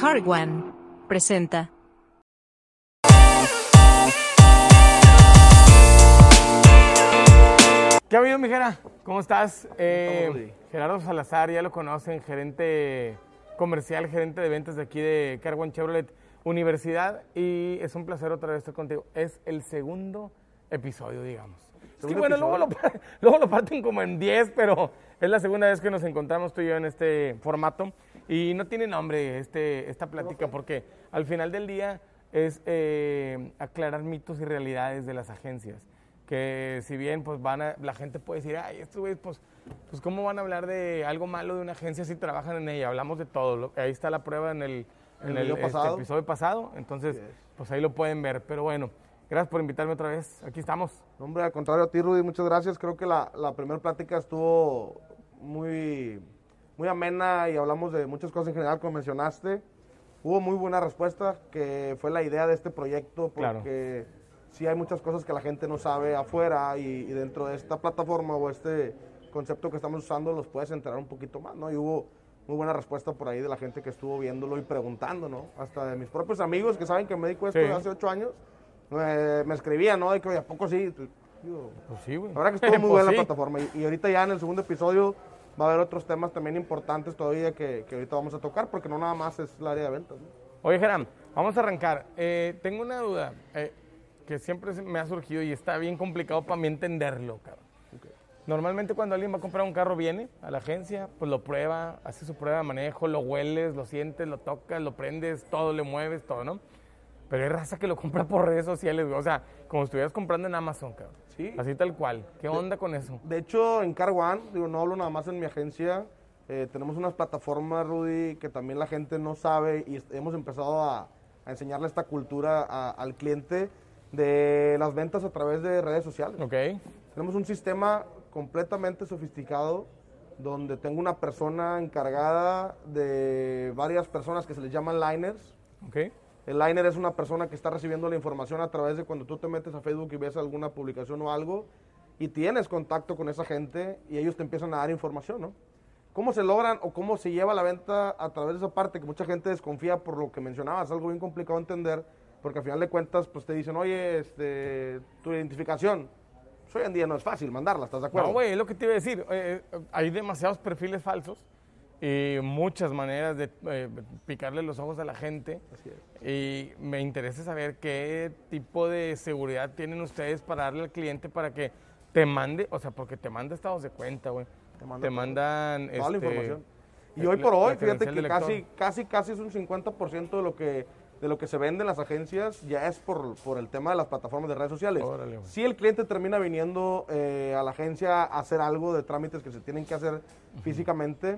Carguan presenta. ¿Qué ha habido, mi Jera? ¿Cómo estás? Eh, Gerardo Salazar, ya lo conocen, gerente comercial, gerente de ventas de aquí de Carwan Chevrolet Universidad. Y es un placer otra vez estar contigo. Es el segundo episodio, digamos. Es que, bueno, luego lo, luego lo parten como en 10, pero es la segunda vez que nos encontramos tú y yo en este formato. Y no tiene nombre este, esta plática porque al final del día es eh, aclarar mitos y realidades de las agencias. Que si bien pues van a, la gente puede decir, ay, estos güeyes, pues, pues cómo van a hablar de algo malo de una agencia si trabajan en ella. Hablamos de todo. lo- ahí está la prueba en el, En en el el video este, pasado. episodio pasado. Entonces, pues ahí lo pueden ver. Pero bueno, gracias por invitarme otra vez. Aquí estamos. Hombre, al contrario a ti, Rudy, muchas gracias. Creo que la, la primera plática estuvo muy, muy amena y hablamos de muchas cosas en general, como mencionaste. Hubo muy buena respuesta, que fue la idea de este proyecto, Claro. porque sí hay muchas cosas que la gente no sabe afuera y, y dentro de esta plataforma o este concepto que estamos usando los puedes enterar un poquito más, ¿no? Y hubo muy buena respuesta por ahí de la gente que estuvo viéndolo y preguntando, ¿no? Hasta de mis propios amigos que saben que me dedico a esto Sí. de hace ocho años, me, me escribían, ¿no? De que, oye, ¿a poco sí? Digo, Pues sí, güey. la verdad que estuvo muy Pues buena sí. la plataforma. Y, y ahorita ya en el segundo episodio va a haber otros temas también importantes todavía que, que ahorita vamos a tocar, porque no nada más es el área de ventas. ¿no? Oye, Geram, vamos a arrancar. Eh, tengo una duda eh, que siempre me ha surgido y está bien complicado para mí entenderlo, cabrón. Normalmente cuando alguien va a comprar un carro viene a la agencia, pues lo prueba, hace su prueba de manejo, lo hueles, lo sientes, lo tocas, lo prendes, todo, le mueves, todo, ¿no? Pero hay raza que lo compra por redes sociales, güey. O sea, como si estuvieras comprando en Amazon, cabrón. Sí. Así tal cual. ¿Qué onda con eso? De hecho, en Car One, digo, no hablo nada más en mi agencia, eh, tenemos unas plataformas, Rudy, que también la gente no sabe y hemos empezado a, a enseñarle esta cultura a- al cliente de las ventas a través de redes sociales. ¿Ok? Tenemos un sistema completamente sofisticado donde tengo una persona encargada de varias personas que se les llaman liners. ¿Ok? El liner es una persona que está recibiendo la información a través de cuando tú te metes a Facebook y ves alguna publicación o algo y tienes contacto con esa gente y ellos te empiezan a dar información, ¿no? ¿Cómo se logran o cómo se lleva la venta a través de esa parte que mucha gente desconfía por lo que mencionabas? Es algo bien complicado de entender porque al final de cuentas pues te dicen, oye, este, tu identificación. Pues, hoy en día no es fácil mandarla, ¿estás de acuerdo? No, güey, es lo que te iba a decir. Eh, eh, hay demasiados perfiles falsos y muchas maneras de eh, picarle los ojos a la gente. Así es. Y me interesa saber qué tipo de seguridad tienen ustedes para darle al cliente para que te mande, o sea, porque te manda estados de cuenta, güey. Te manda Te mandan Toda la este, información. Y hoy por hoy, fíjate que casi, casi, casi es un 50% de lo que de lo que se vende en las agencias ya es por, por el tema de las plataformas de redes sociales. Órale. Si el cliente termina viniendo eh, a la agencia a hacer algo de trámites que se tienen que hacer físicamente,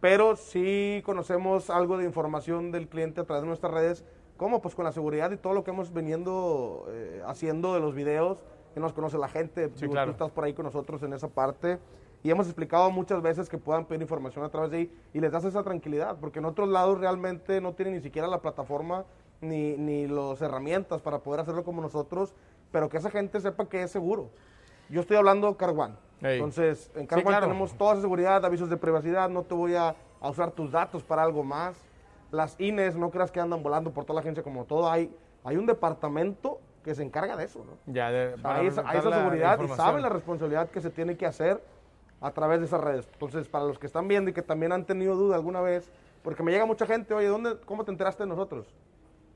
pero sí conocemos algo de información del cliente a través de nuestras redes, como pues con la seguridad y todo lo que hemos veniendo eh, haciendo de los videos, que nos conoce la gente, Sí, Digo, claro. tú estás por ahí con nosotros en esa parte. Y hemos explicado muchas veces que puedan pedir información a través de ahí y les das esa tranquilidad, porque en otros lados realmente no tienen ni siquiera la plataforma ni, ni las herramientas para poder hacerlo como nosotros, pero que esa gente sepa que es seguro. Yo estoy hablando Carwan. Ey. Entonces, en Carwan claro. tenemos toda esa seguridad, avisos de privacidad, no te voy a, a usar tus datos para algo más. Las INES, no creas que andan volando por toda la agencia como todo. Hay, hay un departamento que se encarga de eso, ¿no? Ya, de, para hay esa, hay esa seguridad y saben la responsabilidad que se tiene que hacer a través de esas redes. Entonces, para los que están viendo y que también han tenido duda alguna vez, porque me llega mucha gente, oye, ¿dónde, ¿cómo te enteraste de nosotros?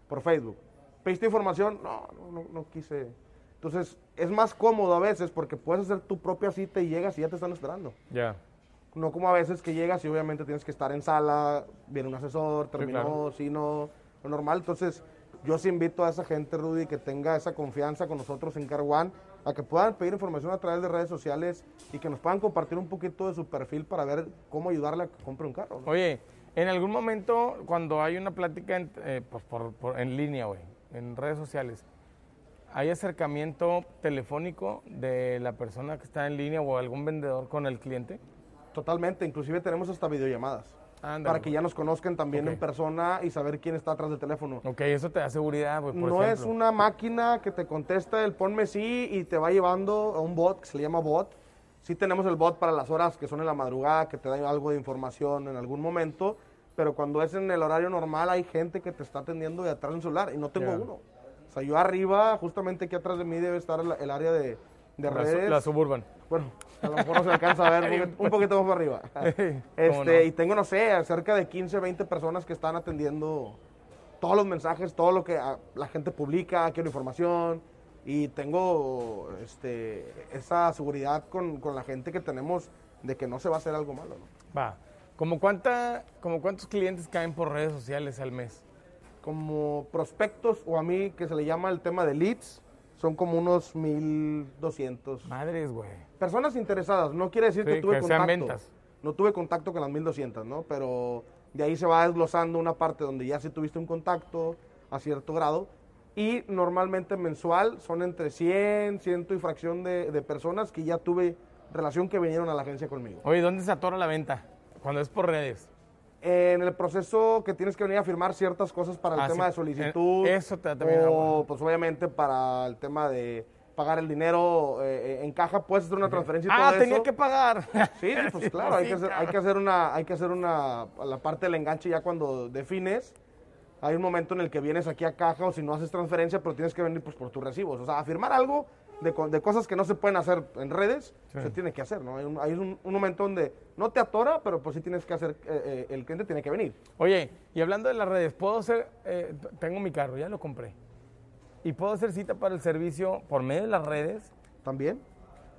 Por Facebook. ¿Pediste información? No, no, no, no quise. Entonces, es más cómodo a veces porque puedes hacer tu propia cita y llegas y ya te están esperando. Ya. No como a veces que llegas y obviamente tienes que estar en sala, viene un asesor, terminó, claro. si no, lo normal. Entonces, yo sí invito a esa gente, Rudy, que tenga esa confianza con nosotros en Carwan, a que puedan pedir información a través de redes sociales y que nos puedan compartir un poquito de su perfil para ver cómo ayudarle a que compre un carro. ¿no? Oye, en algún momento cuando hay una plática en, eh, pues, por- por- en línea, güey, en redes sociales, ¿hay acercamiento telefónico de la persona que está en línea o algún vendedor con el cliente? Totalmente, inclusive tenemos hasta videollamadas. Ándale, para que güey. ya nos conozcan también Ok. en persona y saber quién está atrás del teléfono. Ok, eso te da seguridad, güey, por no es ejemplo. una máquina que te contesta el ponme sí y te va llevando a un bot que se le llama bot. Sí tenemos el bot para las horas que son en la madrugada, que te da algo de información en algún momento, pero cuando es en el horario normal hay gente que te está atendiendo de atrás en celular y no tengo Ya. uno. O sea, yo arriba, justamente aquí atrás de mí debe estar el, el área de, redes. la suburban. Bueno, a lo mejor no se alcanza a ver un poquito- más para arriba. ¿Cómo Este, no? Y tengo, no sé, cerca de 15, 20 personas que están atendiendo todos los mensajes, todo lo que ah, la gente publica, quiero información. Y tengo este, esa seguridad con, con la gente que tenemos de que no se va a hacer algo malo. ¿no? Va. ¿Como, cuánta, como cuántos clientes caen por redes sociales al mes? Como prospectos, o a mí que se le llama el tema de leads, son como unos 1200. Madres, güey. Personas interesadas, no quiere decir que tuve que sean contacto. ventas. No tuve contacto con las 1200, ¿no? Pero de ahí se va desglosando una parte donde ya sí tuviste un contacto a cierto grado. Y normalmente mensual son entre 100, ciento y fracción de, de personas que ya tuve relación que vinieron a la agencia conmigo. Oye, ¿dónde se atora la venta? Cuando es por redes. En el proceso que tienes que venir a firmar ciertas cosas para el Ah, tema sí. de solicitud. Eh, eso te- también, ah, O, pues obviamente para el tema de pagar el dinero eh, en caja, puedes hacer una transferencia y Ah, todo tenía eso. que pagar. Sí, sí, pues claro, hay, sí, que hacer, hay que hacer una, hay que hacer una, la parte del enganche ya cuando defines. Hay un momento en el que vienes aquí a caja o si no haces transferencia, pero tienes que venir pues por tus recibos. O sea, afirmar algo de, de cosas que no se pueden hacer en redes, Sí. se tiene que hacer, ¿no? Hay, un, hay un- un momento donde no te atora, pero pues sí tienes que hacer, eh, eh, el cliente tiene que venir. Oye, y hablando de las redes, puedo hacer, eh, tengo mi carro, ya lo compré. Y puedo hacer cita para el servicio por medio de las redes. también.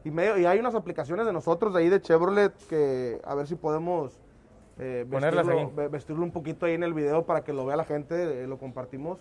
Y, medio, y hay unas aplicaciones de nosotros de ahí de Chevrolet que a ver si podemos eh, vestirlo, vestirlo un poquito ahí en el video para que lo vea la gente, eh, lo compartimos.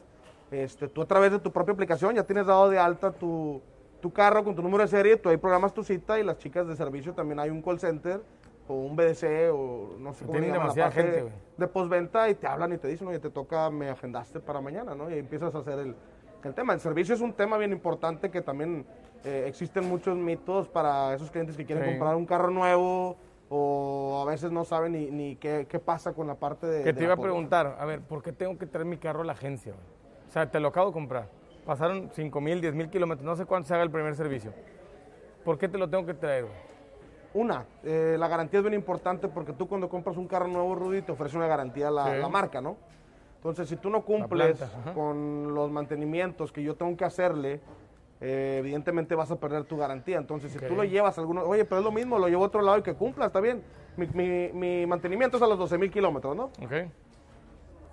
Este, tú a través de tu propia aplicación ya tienes dado de alta tu, tu carro con tu número de serie, tú ahí programas tu cita y las chicas de servicio también hay un call center o un BDC o no sé cómo Tienen la demasiada parte gente, de, güey. de postventa y te hablan y te dicen, oye, te toca, me agendaste para mañana, ¿no? Y empiezas a hacer el, el tema. El servicio es un tema bien importante que también eh, existen muchos mitos para esos clientes que quieren Sí. comprar un carro nuevo o a veces no saben ni, ni qué, qué pasa con la parte de... Que de te la iba a preguntar, a ver, ¿por qué tengo que traer mi carro a la agencia? O sea, te lo acabo de comprar. Pasaron 5 mil, 10 mil kilómetros, no sé cuánto se haga el primer servicio. ¿Por qué te lo tengo que traer? Una, eh, la garantía es bien importante porque tú cuando compras un carro nuevo, Rudy, te ofrece una garantía la, Sí. la marca, ¿no? Entonces, si tú no cumples planta, con los mantenimientos que yo tengo que hacerle, eh, evidentemente vas a perder tu garantía. Entonces, si tú lo llevas a alguno, oye, pero es lo mismo, lo llevo a otro lado y que cumpla, está bien. Mi, mi- mi mantenimiento es a los 12 mil kilómetros, ¿no? ¿Ok?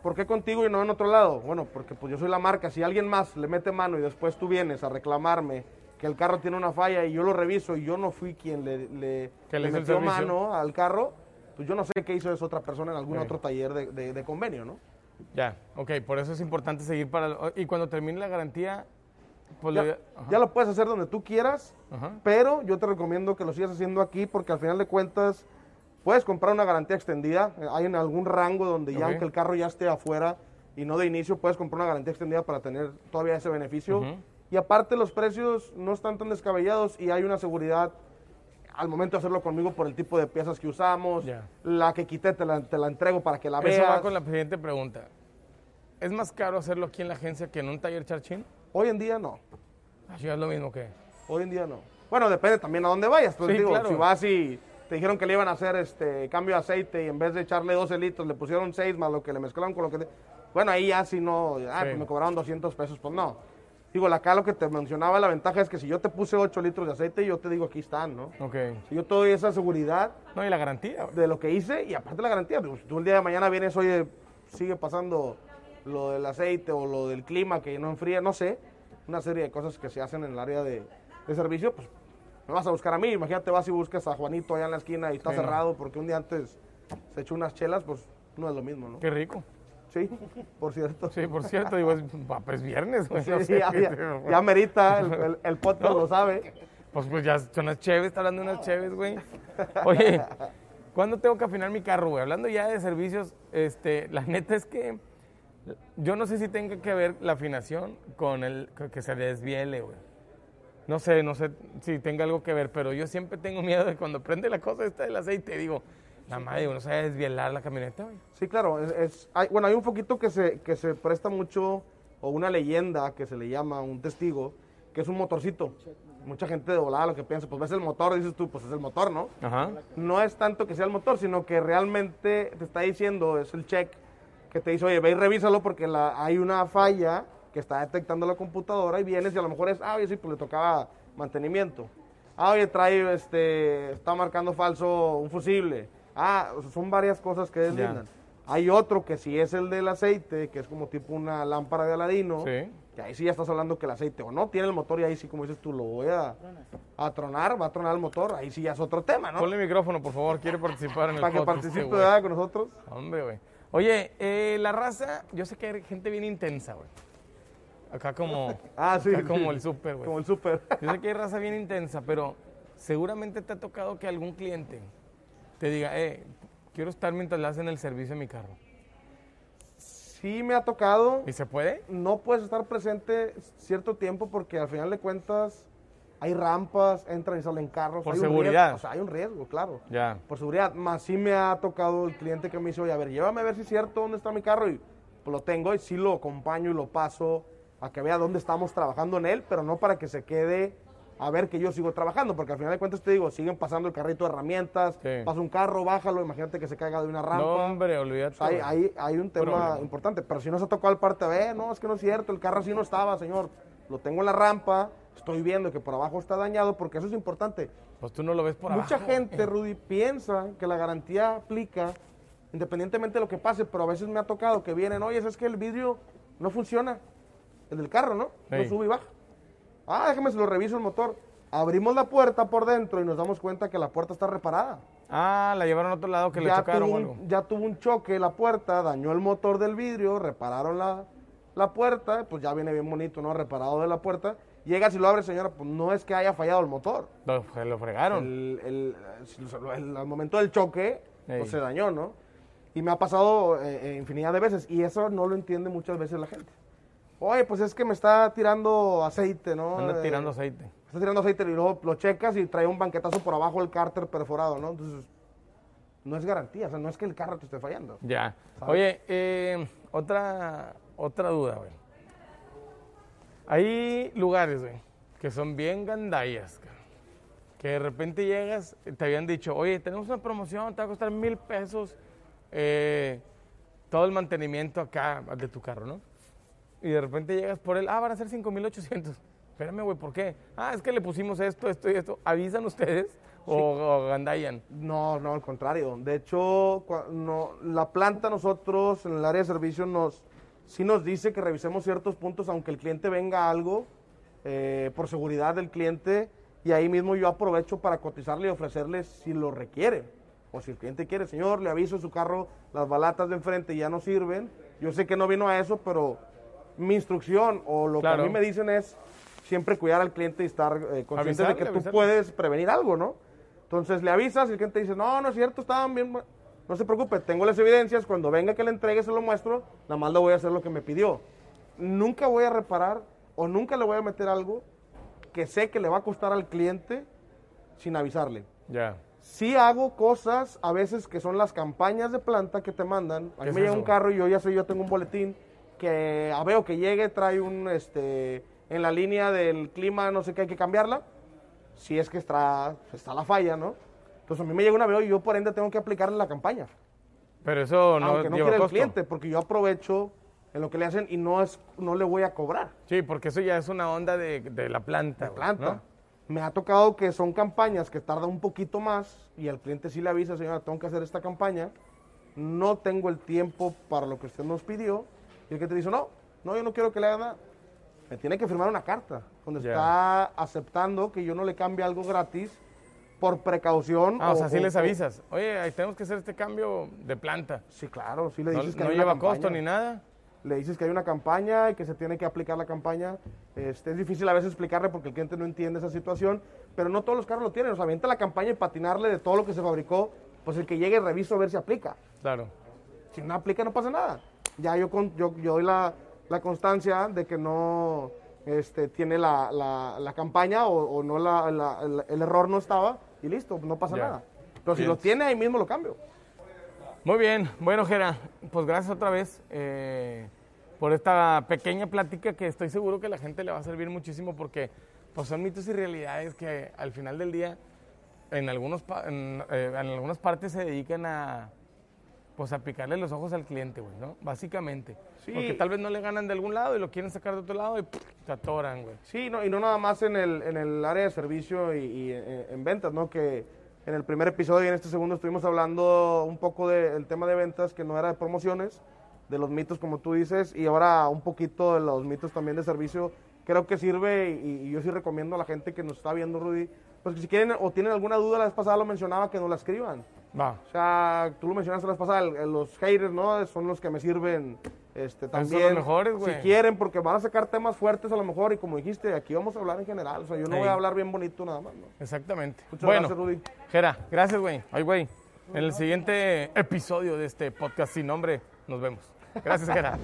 ¿Por qué contigo y no en otro lado? Bueno, porque pues yo soy la marca. Si alguien más le mete mano y después tú vienes a reclamarme que el carro tiene una falla y yo lo reviso y yo no fui quien le, metió mano al carro, pues yo no sé qué hizo esa otra persona en algún otro taller de, de- de convenio, ¿no? Ya, ok, por eso es importante seguir para... Y cuando termine la garantía, pues Ya, lo puedes hacer donde tú quieras, ajá. pero yo te recomiendo que lo sigas haciendo aquí porque al final de cuentas puedes comprar una garantía extendida. Eh, Hay en algún rango donde ya Ok. aunque el carro ya esté afuera y no de inicio, puedes comprar una garantía extendida para tener todavía ese beneficio. Ujú. Y aparte los precios no están tan descabellados y hay una seguridad al momento de hacerlo conmigo por el tipo de piezas que usamos. Ya. La que quité te la, te la entrego para que la veas. Eso va con la siguiente pregunta. ¿Es más caro hacerlo aquí en la agencia que en un taller charchín? Hoy en día no. Así es lo mismo que... Hoy en día no. Bueno, depende también a dónde vayas. Pues Sí, digo, claro. si vas y te dijeron que le iban a hacer este cambio de aceite y en vez de echarle 12 litros le pusieron 6 más lo que le mezclaron con lo que... Bueno, ahí ya si no, ah, Sí. pues me cobraron 200 pesos, pues no. Digo, la- acá lo que te mencionaba, la ventaja es que si yo te puse 8 litros de aceite, yo te digo aquí están, ¿no? Ok. Si yo te doy esa seguridad No, y la garantía. de lo que hice y aparte la garantía, pues, tú el día de mañana vienes, oye, sigue pasando lo del aceite o lo del clima que no enfría, no sé, una serie de cosas que se hacen en el área de, de servicio, pues me vas a buscar a mí, imagínate vas y buscas a Juanito allá en la esquina y está Sí, no. cerrado porque un día antes se echó unas chelas, pues no es lo mismo, ¿no? Qué rico. Sí, por cierto. Sí, por cierto, digo, es, pues viernes, güey. Sí, no sé ya, ya, ya merita, el, el, el podcast lo sabe. Pues, pues ya son unas chéves, está hablando de unas chéves, güey. Oye, ¿cuándo tengo que afinar mi carro, güey? Hablando ya de servicios, este, la neta es que yo no sé si tenga que ver la afinación con el que se desviele, güey. No sé, no sé si tenga algo que ver, pero yo siempre tengo miedo de cuando prende la cosa esta del aceite, digo, la madre, uno a desvielar la camioneta, güey. Sí, claro. Es, es- hay- bueno, hay un poquito que se, que se presta mucho, o una leyenda que se le llama un testigo, que es un motorcito. Mucha gente de volada lo que piensa, pues ves el motor, dices tú, pues es el motor, ¿no? Ajá. No es tanto que sea el motor, sino que realmente te está diciendo, es el check que te dice, oye, ve y revísalo porque la, hay una falla que está detectando la computadora y vienes y a lo mejor es, ah, oye, sí, pues le tocaba mantenimiento. Ah, oye, trae, este, está marcando falso un fusible. Ah, son varias cosas que deslindan. Hay otro que sí es el del aceite, que es como tipo una lámpara de Aladino. Sí. Que ahí sí ya estás hablando que el aceite o no tiene el motor y ahí sí, como dices tú, lo voy a, a tronar, va a tronar el motor, ahí sí ya es otro tema, ¿no? Ponle el micrófono, por favor. Quiere participar en el Para que podcast, participe. ¿verdad? con nosotros. Hombre, güey. Oye, eh, la raza, yo sé que hay gente bien intensa, güey. Acá como, Ah, sí. acá como sí. el súper, güey. Como el súper. Yo sé que hay raza bien intensa, pero seguramente te ha tocado que algún cliente te diga, eh, quiero estar mientras le hacen el servicio a mi carro. sí me ha tocado. ¿Y se puede? No puedes estar presente cierto tiempo porque al final de cuentas hay rampas, entran y salen carros. Por hay seguridad. riesgo, o sea, hay un riesgo, claro. Ya. Por seguridad. Más sí me ha tocado el cliente que me dice, oye, a ver, llévame a ver si es cierto dónde está mi carro. Y pues lo tengo y sí lo acompaño y lo paso a que vea dónde estamos trabajando en él, pero no para que se quede a ver que yo sigo trabajando, porque al final de cuentas te digo, siguen pasando el carrito de herramientas, Sí. pasa un carro, bájalo, imagínate que se caiga de una rampa. No, hombre, olvídate. Hay, hay- hay un tema Problema. importante, pero si no se tocó al parte B, no, es que no es cierto, el carro así no estaba, señor. Lo tengo en la rampa, estoy viendo que por abajo está dañado, porque eso es importante. Pues tú no lo ves por Mucha abajo, gente, güey. Rudy, piensa que la garantía aplica independientemente de lo que pase, pero a veces me ha tocado que vienen, oye, es que el vidrio no funciona, el del carro, ¿no? No sube y baja. Ah, déjame se lo reviso el motor. Abrimos la puerta por dentro y nos damos cuenta que la puerta está reparada. Ah, la llevaron a otro lado que le ya, chocaron tuvo o algo. ya tuvo un choque la puerta, dañó el motor del vidrio, repararon la, la puerta, pues ya viene bien bonito, ¿no? Reparado de la puerta. Llega, si lo abre, señora, pues no es que haya fallado el motor. Lo, se lo fregaron. El, el- el- al momento del choque, Ey. pues se dañó, ¿no? Y me ha pasado eh, eh, infinidad de veces, y eso no lo entiende muchas veces la gente. Oye, pues es que me está tirando aceite, ¿no? Anda Eh, tirando aceite. Está tirando aceite y luego lo checas y trae un banquetazo por abajo el cárter perforado, ¿no? Entonces, no es garantía, o sea, no es que el carro te esté fallando. Ya. Oye, eh, otra, otra duda, güey. Hay lugares, güey, que son bien gandallas, que de repente llegas, te habían dicho, oye, tenemos una promoción, te va a costar mil pesos eh, todo el mantenimiento acá de tu carro, ¿no? Y de repente llegas por él, ah, van a ser 5,800. Espérame, güey, ¿por qué? Ah, es que le pusimos esto, esto y esto. ¿Avisan ustedes o, o gandallan? No, no, al contrario. De hecho, no, la planta nosotros en el área de servicio nos, sí nos dice que revisemos ciertos puntos, aunque el cliente venga algo, eh, por seguridad del cliente, y ahí mismo yo aprovecho para cotizarle y ofrecerle si lo requiere. O si el cliente quiere, señor, le aviso su carro, las balatas de enfrente ya no sirven. Yo sé que no vino a eso, pero mi instrucción o lo Claro. que a mí me dicen es siempre cuidar al cliente y estar eh, consciente de que tú avisarle. puedes prevenir algo, ¿no? Entonces le avisas y el cliente dice, no, no es cierto, estaban bien. bu-". No se preocupe, tengo las evidencias, cuando venga que le entregue se lo muestro, nada más le voy a hacer lo que me pidió. Nunca voy a reparar o nunca le voy a meter algo que sé que le va a costar al cliente sin avisarle. Ya. Sí hago cosas a veces que son las campañas de planta que te mandan. A ¿Qué mí me llega un carro y yo ya sé, yo tengo un boletín que a veo que llegue, trae un, este, en la línea del clima, no sé qué, hay que cambiarla. Si es que está, está la falla, ¿no? Entonces a mí me llega una veo y yo por ende tengo que aplicarle la campaña. Pero eso no aunque no lleva quiera el costo. cliente, porque yo aprovecho en lo que le hacen y no, es, no le voy a cobrar. Sí, porque eso ya es una onda de, de la planta. de planta. ¿no? Me ha tocado que son campañas que tardan un poquito más y al cliente sí le avisa, señora, tengo que hacer esta campaña, no tengo el tiempo para lo que usted nos pidió. Y el cliente dice, no, no, yo no quiero que le haga nada. Me tiene que firmar una carta donde Ya. está aceptando que yo no le cambie algo gratis por precaución. Ah, o sea, sí les avisas. Oye, ahí tenemos que hacer este cambio de planta. Sí, claro, sí le No, dices que no hay una lleva costo ni nada. le dices que hay una campaña y que se tiene que aplicar la campaña. Este, es difícil a veces explicarle porque el cliente no entiende esa situación, pero no todos los carros lo tienen. O sea, avienta la campaña y patinarle de todo lo que se fabricó, pues el que llegue reviso a ver si aplica. Claro. Si no aplica, no pasa nada. Ya yo, con- yo, yo doy la, la constancia de que no este, tiene la, la- la campaña o, o no el, error no estaba y listo, no pasa Ya. nada. Pero si lo tiene, ahí mismo lo cambio. Muy bien. Bueno, Jera, pues gracias otra vez. Eh, por esta pequeña plática que estoy seguro que a la gente le va a servir muchísimo porque pues son mitos y realidades que al final del día en, algunos, en, eh, en algunas partes se dedican a pues a picarle los ojos al cliente, güey, ¿no? Básicamente. Sí. Porque tal vez no le ganan de algún lado y lo quieren sacar de otro lado y ¡puf! se atoran, güey. Sí, no, y no nada más en el, en el área de servicio y, y en, en ventas, ¿no? Que en el primer episodio y en este segundo estuvimos hablando un poco del tema de ventas, que no era de promociones, de los mitos, como tú dices, y ahora un poquito de los mitos también de servicio. Creo que sirve y, y yo sí recomiendo a la gente que nos está viendo, Rudy, pues que si quieren o tienen alguna duda, la vez pasada lo mencionaba, que nos la escriban. Va. O sea, tú lo mencionaste la vez pasada, los haters, ¿no? Son los que me sirven este, son los también. mejores, güey. Si quieren, porque van a sacar temas fuertes a lo mejor, y como dijiste, aquí vamos a hablar en general. O sea, yo no Ey. voy a hablar bien bonito nada más, ¿no? Exactamente. Muchas bueno, gracias, Rudy. Jera, gracias, güey. Ay, güey. En el siguiente episodio de este podcast sin nombre, nos vemos. Gracias, Jera.